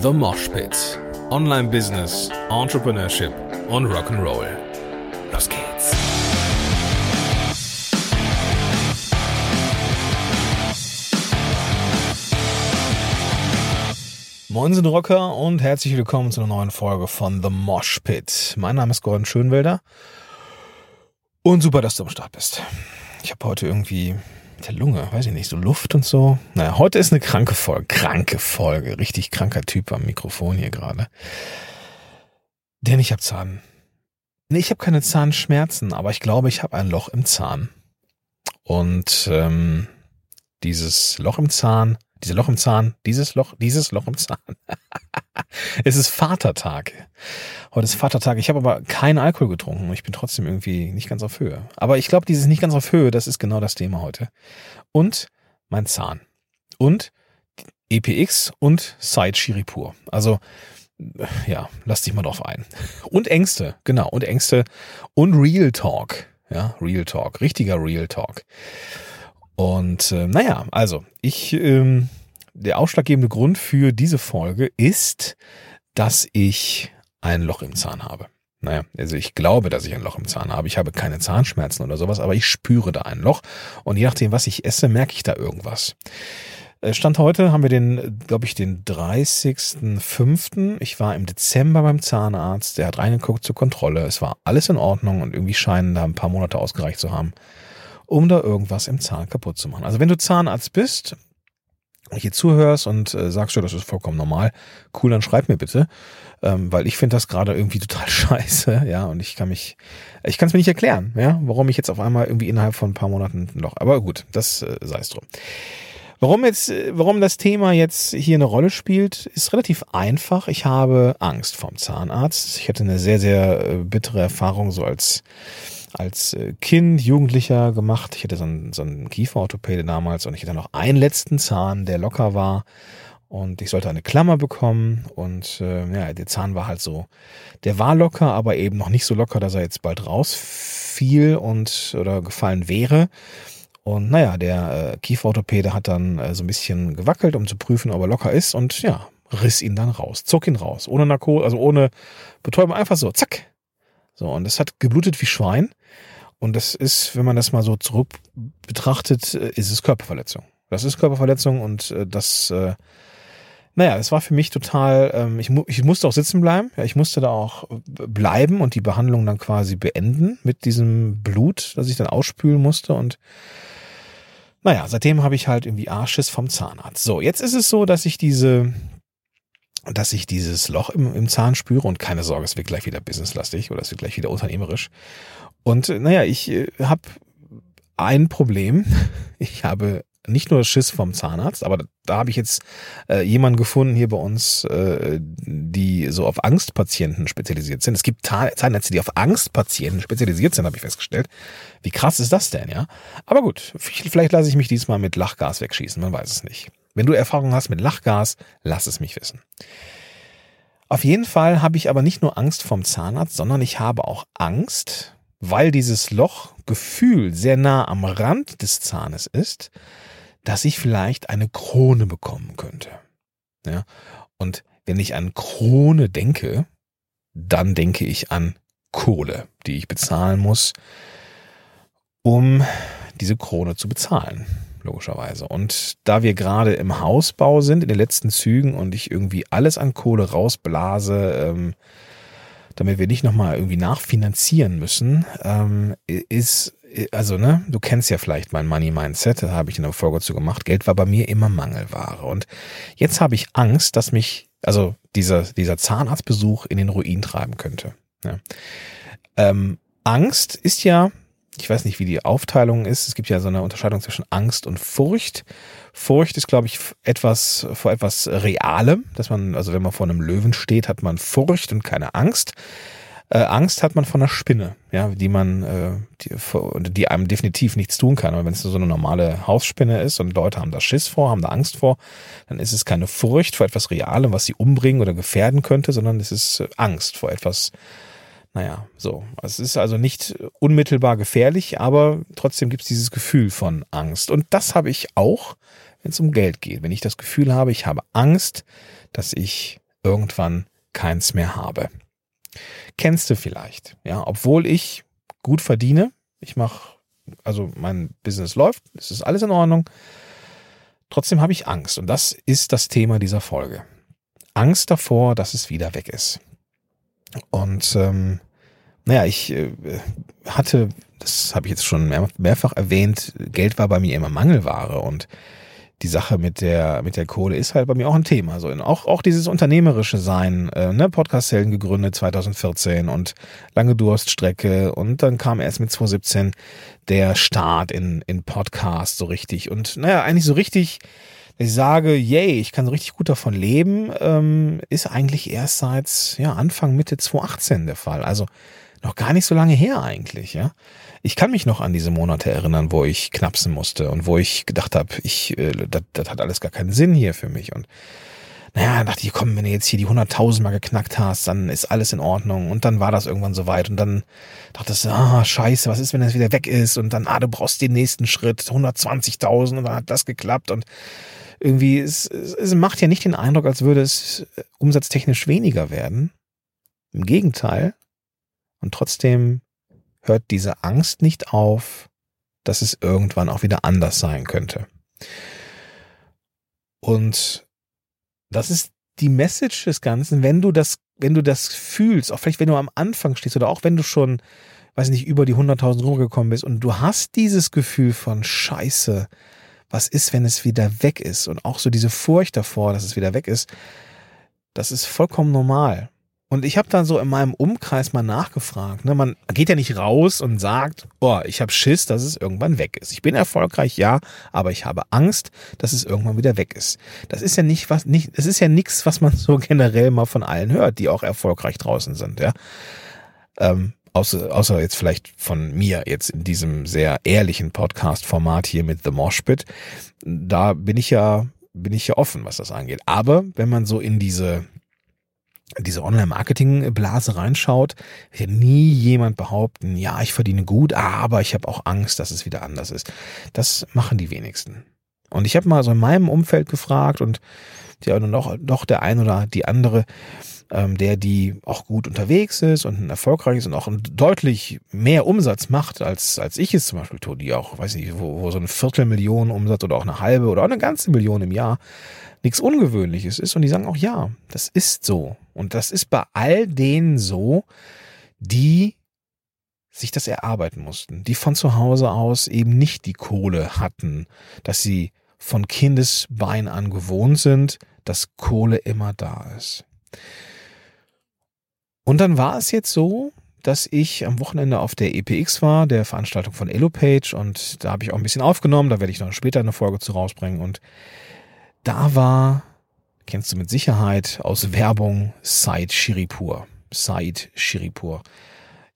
The Mosh Pit. Online Business, Entrepreneurship und Rock'n'Roll. Los geht's. Moin sind Rocker und herzlich willkommen zu einer neuen Folge von The Mosh Pit. Mein Name ist Gordon Schönwelder und super, dass du am Start bist. Ich habe heute irgendwie der Lunge, weiß ich nicht, so Luft und so. Naja, heute ist eine kranke Folge, kranke Folge, richtig kranker Typ am Mikrofon hier gerade. Denn ich habe Zahn. Nee, ich habe keine Zahnschmerzen, aber ich glaube, ich habe ein Loch im Zahn. Und ähm, dieses Loch im Zahn, diese Loch im Zahn, dieses Loch, dieses Loch im Zahn. es ist Vatertag. Heute ist Vatertag. Ich habe aber keinen Alkohol getrunken. Ich bin trotzdem irgendwie nicht ganz auf Höhe. Aber ich glaube, dieses nicht ganz auf Höhe, das ist genau das Thema heute. Und mein Zahn. Und EPX und Side Shiripur. Also, ja, lass dich mal drauf ein. Und Ängste, genau, und Ängste und Real Talk. Ja, Real Talk, richtiger Real Talk. Und äh, naja, also, ich, ähm, der ausschlaggebende Grund für diese Folge ist, dass ich ein Loch im Zahn habe. Naja, also ich glaube, dass ich ein Loch im Zahn habe. Ich habe keine Zahnschmerzen oder sowas, aber ich spüre da ein Loch. Und je nachdem, was ich esse, merke ich da irgendwas. Äh, Stand heute haben wir den, glaube ich, den 30.05. Ich war im Dezember beim Zahnarzt. Der hat reingeguckt zur Kontrolle. Es war alles in Ordnung und irgendwie scheinen da ein paar Monate ausgereicht zu haben, um da irgendwas im Zahn kaputt zu machen. Also wenn du Zahnarzt bist, hier zuhörst und äh, sagst, ja, das ist vollkommen normal, cool, dann schreib mir bitte, ähm, weil ich finde das gerade irgendwie total scheiße, ja, und ich kann mich, ich kann es mir nicht erklären, ja, warum ich jetzt auf einmal irgendwie innerhalb von ein paar Monaten noch, aber gut, das äh, sei es drum. Warum jetzt, äh, warum das Thema jetzt hier eine Rolle spielt, ist relativ einfach. Ich habe Angst vom Zahnarzt. Ich hatte eine sehr, sehr äh, bittere Erfahrung so als als äh, Kind, Jugendlicher gemacht. Ich hatte so einen, so einen Kieferorthopäde damals und ich hatte noch einen letzten Zahn, der locker war. Und ich sollte eine Klammer bekommen und äh, ja, der Zahn war halt so, der war locker, aber eben noch nicht so locker, dass er jetzt bald rausfiel und oder gefallen wäre. Und naja, der äh, Kieferorthopäde hat dann äh, so ein bisschen gewackelt, um zu prüfen, ob er locker ist und ja, riss ihn dann raus, zog ihn raus, ohne Narkose, also ohne Betäubung, einfach so, zack. So, und es hat geblutet wie Schwein. Und das ist, wenn man das mal so zurück betrachtet, äh, ist es Körperverletzung. Das ist Körperverletzung und äh, das, äh, naja, es war für mich total, ähm, ich, mu ich musste auch sitzen bleiben, ja, ich musste da auch bleiben und die Behandlung dann quasi beenden mit diesem Blut, das ich dann ausspülen musste und naja, seitdem habe ich halt irgendwie Arsches vom Zahnarzt. So, jetzt ist es so, dass ich diese, dass ich dieses Loch im, im Zahn spüre und keine Sorge, es wird gleich wieder businesslastig oder es wird gleich wieder unternehmerisch. Und naja, ich äh, habe ein Problem. Ich habe nicht nur Schiss vom Zahnarzt, aber da habe ich jetzt äh, jemanden gefunden hier bei uns, äh, die so auf Angstpatienten spezialisiert sind. Es gibt Zahnärzte, die auf Angstpatienten spezialisiert sind, habe ich festgestellt. Wie krass ist das denn, ja? Aber gut, vielleicht lasse ich mich diesmal mit Lachgas wegschießen, man weiß es nicht. Wenn du Erfahrung hast mit Lachgas, lass es mich wissen. Auf jeden Fall habe ich aber nicht nur Angst vom Zahnarzt, sondern ich habe auch Angst, weil dieses Lochgefühl sehr nah am Rand des Zahnes ist, dass ich vielleicht eine Krone bekommen könnte. Ja? Und wenn ich an Krone denke, dann denke ich an Kohle, die ich bezahlen muss, um diese Krone zu bezahlen, logischerweise. Und da wir gerade im Hausbau sind, in den letzten Zügen und ich irgendwie alles an Kohle rausblase, ähm, damit wir nicht nochmal irgendwie nachfinanzieren müssen, ähm, ist, also ne, du kennst ja vielleicht mein Money Mindset, da habe ich in der Folge zu gemacht, Geld war bei mir immer Mangelware. Und jetzt habe ich Angst, dass mich, also dieser, dieser Zahnarztbesuch in den Ruin treiben könnte. Ja. Ähm, Angst ist ja, ich weiß nicht, wie die Aufteilung ist. Es gibt ja so eine Unterscheidung zwischen Angst und Furcht. Furcht ist, glaube ich, etwas vor etwas Realem, dass man, also wenn man vor einem Löwen steht, hat man Furcht und keine Angst. Äh, Angst hat man von einer Spinne, ja, die man, äh, die, die einem definitiv nichts tun kann. Aber wenn es so eine normale Hausspinne ist und Leute haben da Schiss vor, haben da Angst vor, dann ist es keine Furcht vor etwas Realem, was sie umbringen oder gefährden könnte, sondern es ist äh, Angst vor etwas naja, so. Es ist also nicht unmittelbar gefährlich, aber trotzdem gibt es dieses Gefühl von Angst. Und das habe ich auch, wenn es um Geld geht. Wenn ich das Gefühl habe, ich habe Angst, dass ich irgendwann keins mehr habe. Kennst du vielleicht, ja, obwohl ich gut verdiene, ich mache, also mein Business läuft, es ist alles in Ordnung, trotzdem habe ich Angst und das ist das Thema dieser Folge. Angst davor, dass es wieder weg ist. Und ähm, naja, ich äh, hatte, das habe ich jetzt schon mehr, mehrfach erwähnt, Geld war bei mir immer Mangelware und die Sache mit der mit der Kohle ist halt bei mir auch ein Thema. So auch auch dieses unternehmerische Sein, äh, ne Podcast-Helden gegründet 2014 und lange Durststrecke und dann kam erst mit 2017 der Start in in Podcast so richtig und naja eigentlich so richtig ich sage, yay, ich kann so richtig gut davon leben, ähm, ist eigentlich erst seit ja, Anfang, Mitte 2018 der Fall. Also noch gar nicht so lange her eigentlich, ja. Ich kann mich noch an diese Monate erinnern, wo ich knapsen musste und wo ich gedacht habe, ich, äh, das, hat alles gar keinen Sinn hier für mich. Und naja, dachte ich, komm, wenn du jetzt hier die 100.000 mal geknackt hast, dann ist alles in Ordnung. Und dann war das irgendwann soweit. Und dann dachte ich, ah, scheiße, was ist, wenn das wieder weg ist? Und dann, ah, du brauchst den nächsten Schritt, 120.000 und dann hat das geklappt. Und irgendwie, es, es macht ja nicht den Eindruck, als würde es äh, umsatztechnisch weniger werden. Im Gegenteil. Und trotzdem hört diese Angst nicht auf, dass es irgendwann auch wieder anders sein könnte. Und das ist die Message des Ganzen, wenn du das, wenn du das fühlst, auch vielleicht wenn du am Anfang stehst oder auch wenn du schon, weiß nicht, über die 100.000 rumgekommen bist und du hast dieses Gefühl von Scheiße, was ist, wenn es wieder weg ist? Und auch so diese Furcht davor, dass es wieder weg ist, das ist vollkommen normal. Und ich habe dann so in meinem Umkreis mal nachgefragt. Ne? Man geht ja nicht raus und sagt, oh, ich habe Schiss, dass es irgendwann weg ist. Ich bin erfolgreich, ja, aber ich habe Angst, dass es irgendwann wieder weg ist. Das ist ja nicht was, nicht, es ist ja nichts, was man so generell mal von allen hört, die auch erfolgreich draußen sind. Ja, ähm, außer, außer jetzt vielleicht von mir jetzt in diesem sehr ehrlichen Podcast-Format hier mit The Moshpit, da bin ich ja, bin ich ja offen, was das angeht. Aber wenn man so in diese diese Online-Marketing-Blase reinschaut, wird nie jemand behaupten, ja, ich verdiene gut, aber ich habe auch Angst, dass es wieder anders ist. Das machen die wenigsten. Und ich habe mal so in meinem Umfeld gefragt und ja, noch, doch der ein oder die andere, ähm, der die auch gut unterwegs ist und erfolgreich ist und auch deutlich mehr Umsatz macht, als, als ich es zum Beispiel tue, die auch, weiß nicht, wo, wo so eine Viertelmillion Umsatz oder auch eine halbe oder auch eine ganze Million im Jahr nichts Ungewöhnliches ist. Und die sagen auch, ja, das ist so. Und das ist bei all denen so, die sich das erarbeiten mussten, die von zu Hause aus eben nicht die Kohle hatten, dass sie von Kindesbein an gewohnt sind, dass Kohle immer da ist. Und dann war es jetzt so, dass ich am Wochenende auf der EPX war, der Veranstaltung von Elopage, und da habe ich auch ein bisschen aufgenommen, da werde ich noch später eine Folge zu rausbringen. Und da war, kennst du mit Sicherheit aus Werbung, Said Shiripur. Said Shiripur.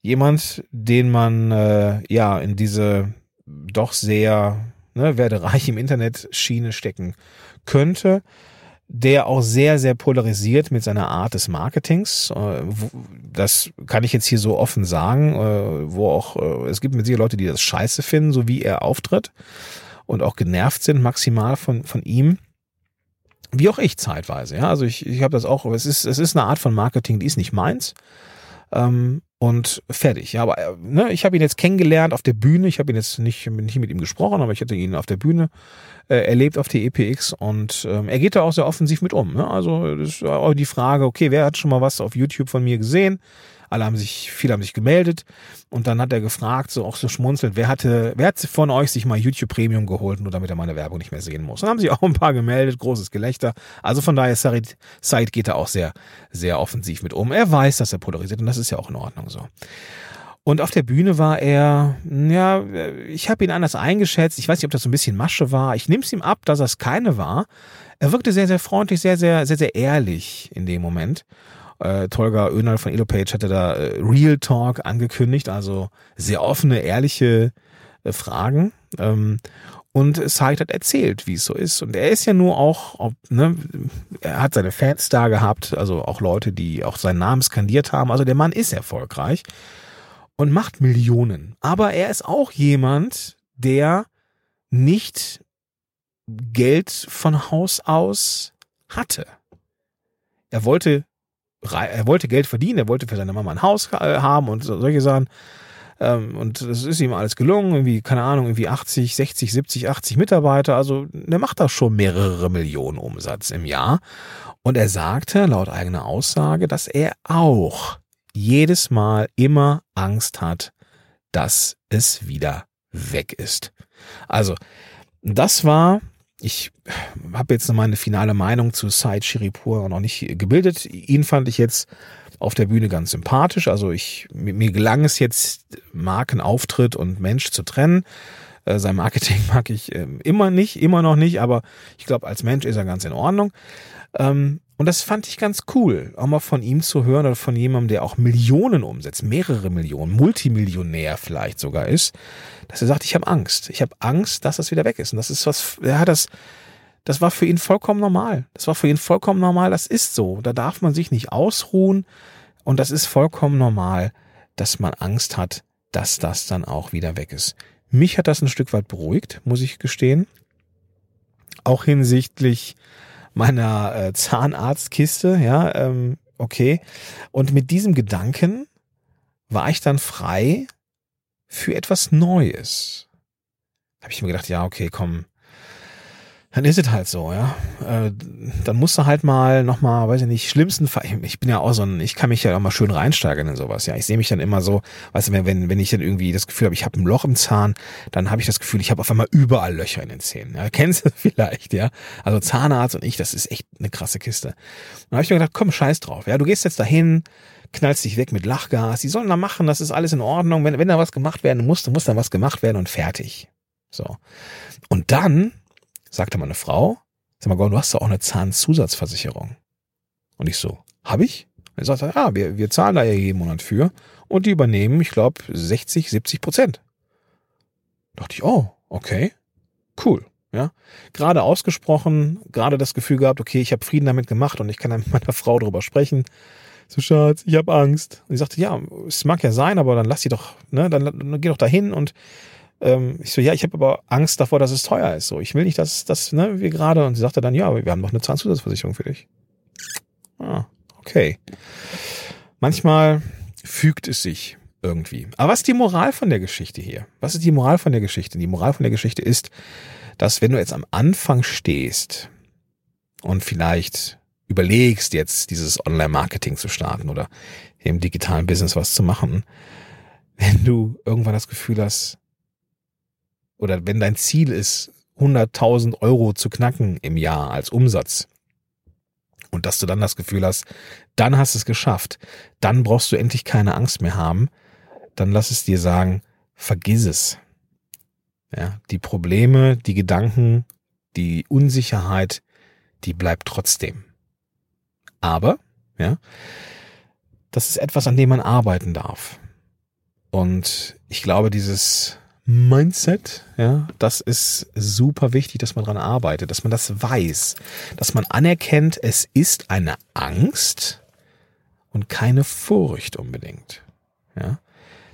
Jemand, den man äh, ja in diese doch sehr ne, werde reich im Internet Schiene stecken könnte der auch sehr, sehr polarisiert mit seiner Art des Marketings. Äh, das kann ich jetzt hier so offen sagen, äh, wo auch, äh, es gibt mit sicher Leute, die das scheiße finden, so wie er auftritt und auch genervt sind maximal von, von ihm. Wie auch ich zeitweise, ja. Also ich, ich habe das auch, es ist, es ist eine Art von Marketing, die ist nicht meins. Ähm, und fertig. Ja, aber ne, ich habe ihn jetzt kennengelernt auf der Bühne. Ich habe ihn jetzt nicht, nicht mit ihm gesprochen, aber ich hatte ihn auf der Bühne äh, erlebt auf die EPX und ähm, er geht da auch sehr offensiv mit um. Ne? Also das ist auch die Frage, okay, wer hat schon mal was auf YouTube von mir gesehen? Alle haben sich, viele haben sich gemeldet und dann hat er gefragt, so auch so schmunzelt, wer hatte, wer hat von euch sich mal YouTube Premium geholt, nur damit er meine Werbung nicht mehr sehen muss? Dann haben sich auch ein paar gemeldet, großes Gelächter. Also von daher, Said geht da auch sehr, sehr offensiv mit um. Er weiß, dass er polarisiert und das ist ja auch in Ordnung so. Und auf der Bühne war er, ja, ich habe ihn anders eingeschätzt. Ich weiß nicht, ob das so ein bisschen Masche war. Ich nehme es ihm ab, dass das keine war. Er wirkte sehr, sehr freundlich, sehr, sehr, sehr, sehr ehrlich in dem Moment. Äh, Tolga Önal von Elopage hatte da äh, Real Talk angekündigt, also sehr offene, ehrliche äh, Fragen. Ähm, und Said hat erzählt, wie es so ist. Und er ist ja nur auch, ob, ne, er hat seine Fans da gehabt, also auch Leute, die auch seinen Namen skandiert haben. Also der Mann ist erfolgreich und macht Millionen. Aber er ist auch jemand, der nicht Geld von Haus aus hatte. er wollte, er wollte Geld verdienen, er wollte für seine Mama ein Haus äh, haben und solche Sachen. Ähm, und das ist ihm alles gelungen, irgendwie, keine Ahnung, irgendwie 80, 60, 70, 80 Mitarbeiter. Also der macht da schon mehrere Millionen Umsatz im Jahr. Und er sagte, laut eigener Aussage, dass er auch jedes Mal immer Angst hat, dass es wieder weg ist. Also, das war, ich habe jetzt noch meine finale Meinung zu Said Shiripur noch nicht gebildet. Ihn fand ich jetzt auf der Bühne ganz sympathisch. Also ich, mir gelang es jetzt, Markenauftritt und Mensch zu trennen. Äh, sein Marketing mag ich äh, immer nicht, immer noch nicht, aber ich glaube, als Mensch ist er ganz in Ordnung. Ähm, und das fand ich ganz cool, auch mal von ihm zu hören oder von jemandem, der auch Millionen umsetzt, mehrere Millionen, Multimillionär vielleicht sogar ist, dass er sagt, ich habe Angst. Ich habe Angst, dass das wieder weg ist. Und das ist was, hat das, das war für ihn vollkommen normal. Das war für ihn vollkommen normal. Das ist so. Da darf man sich nicht ausruhen. Und das ist vollkommen normal, dass man Angst hat, dass das dann auch wieder weg ist. Mich hat das ein Stück weit beruhigt, muss ich gestehen. Auch hinsichtlich meiner äh, Zahnarztkiste, ja, ähm, okay. Und mit diesem Gedanken war ich dann frei für etwas Neues. Habe ich mir gedacht, ja, okay, komm, dann ist es halt so, ja. Äh, dann musst du halt mal nochmal, weiß ich nicht, schlimmsten Fall, ich bin ja auch so ein, ich kann mich ja auch mal schön reinsteigern in sowas, ja. Ich sehe mich dann immer so, weißt du, wenn, wenn ich dann irgendwie das Gefühl habe, ich habe ein Loch im Zahn, dann habe ich das Gefühl, ich habe auf einmal überall Löcher in den Zähnen. Ja. Kennst du vielleicht, ja? Also Zahnarzt und ich, das ist echt eine krasse Kiste. Und dann habe ich mir gedacht, komm, scheiß drauf, ja. Du gehst jetzt dahin, knallst dich weg mit Lachgas, die sollen da machen, das ist alles in Ordnung. Wenn, wenn da was gemacht werden muss, dann muss da was gemacht werden und fertig. So. Und dann sagte meine Frau, sag mal, Gordon, du hast doch auch eine Zahnzusatzversicherung. Und ich so, hab ich? Und er sagte, ja, wir, wir zahlen da ja jeden Monat für und die übernehmen, ich glaube, 60, 70 Prozent. Dachte ich, oh, okay, cool. Ja, gerade ausgesprochen, gerade das Gefühl gehabt, okay, ich habe Frieden damit gemacht und ich kann dann mit meiner Frau darüber sprechen. So, Schatz, ich habe Angst. Und ich sagte, ja, es mag ja sein, aber dann lass sie doch, ne, dann, dann geh doch dahin und ähm, ich so, ja, ich habe aber Angst davor, dass es teuer ist. So, ich will nicht, dass das, ne, wir gerade. Und sie sagte dann, ja, aber wir haben noch eine Zahnzusatzversicherung für dich. Ah, okay. Manchmal fügt es sich irgendwie. Aber was ist die Moral von der Geschichte hier? Was ist die Moral von der Geschichte? Die Moral von der Geschichte ist, dass wenn du jetzt am Anfang stehst und vielleicht überlegst, jetzt dieses Online-Marketing zu starten oder im digitalen Business was zu machen, wenn du irgendwann das Gefühl hast, oder wenn dein Ziel ist, 100.000 Euro zu knacken im Jahr als Umsatz und dass du dann das Gefühl hast, dann hast du es geschafft, dann brauchst du endlich keine Angst mehr haben, dann lass es dir sagen, vergiss es. Ja, die Probleme, die Gedanken, die Unsicherheit, die bleibt trotzdem. Aber, ja, das ist etwas, an dem man arbeiten darf. Und ich glaube, dieses Mindset, ja, das ist super wichtig, dass man dran arbeitet, dass man das weiß, dass man anerkennt, es ist eine Angst und keine Furcht unbedingt, ja,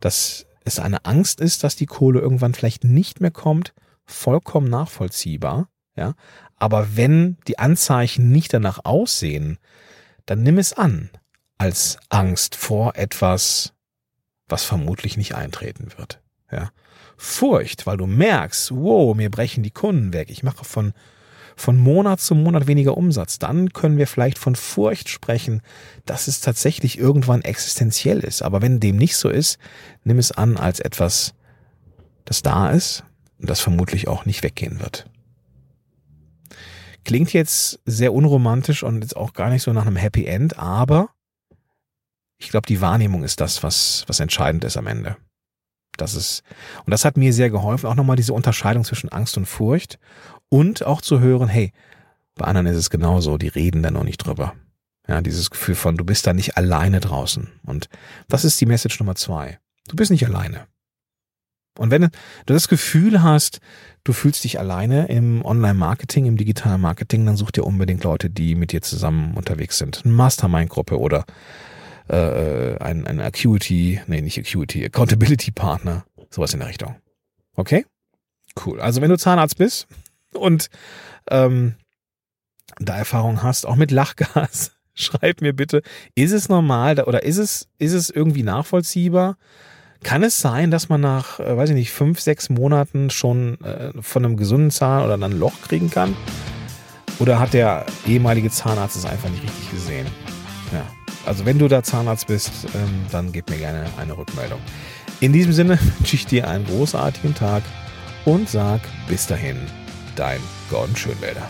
dass es eine Angst ist, dass die Kohle irgendwann vielleicht nicht mehr kommt, vollkommen nachvollziehbar, ja, aber wenn die Anzeichen nicht danach aussehen, dann nimm es an als Angst vor etwas, was vermutlich nicht eintreten wird, ja. Furcht, weil du merkst, wow, mir brechen die Kunden weg. Ich mache von, von Monat zu Monat weniger Umsatz. Dann können wir vielleicht von Furcht sprechen, dass es tatsächlich irgendwann existenziell ist. Aber wenn dem nicht so ist, nimm es an als etwas, das da ist und das vermutlich auch nicht weggehen wird. Klingt jetzt sehr unromantisch und jetzt auch gar nicht so nach einem Happy End, aber ich glaube, die Wahrnehmung ist das, was, was entscheidend ist am Ende. Das ist, und das hat mir sehr geholfen, auch nochmal diese Unterscheidung zwischen Angst und Furcht und auch zu hören, hey, bei anderen ist es genauso, die reden da noch nicht drüber. Ja, dieses Gefühl von, du bist da nicht alleine draußen. Und das ist die Message Nummer zwei. Du bist nicht alleine. Und wenn du das Gefühl hast, du fühlst dich alleine im Online-Marketing, im digitalen Marketing, dann such dir unbedingt Leute, die mit dir zusammen unterwegs sind. Eine Mastermind-Gruppe oder äh, ein, ein Acuity, nee, nicht Acuity, Accountability Partner, sowas in der Richtung. Okay? Cool. Also wenn du Zahnarzt bist und ähm, da Erfahrung hast, auch mit Lachgas, schreib mir bitte, ist es normal oder ist es, ist es irgendwie nachvollziehbar? Kann es sein, dass man nach, äh, weiß ich nicht, fünf, sechs Monaten schon äh, von einem gesunden Zahn oder ein Loch kriegen kann? Oder hat der ehemalige Zahnarzt es einfach nicht richtig gesehen? Ja. Also wenn du da Zahnarzt bist, ähm, dann gib mir gerne eine Rückmeldung. In diesem Sinne wünsche ich dir einen großartigen Tag und sag bis dahin, dein Gordon Schönwälder.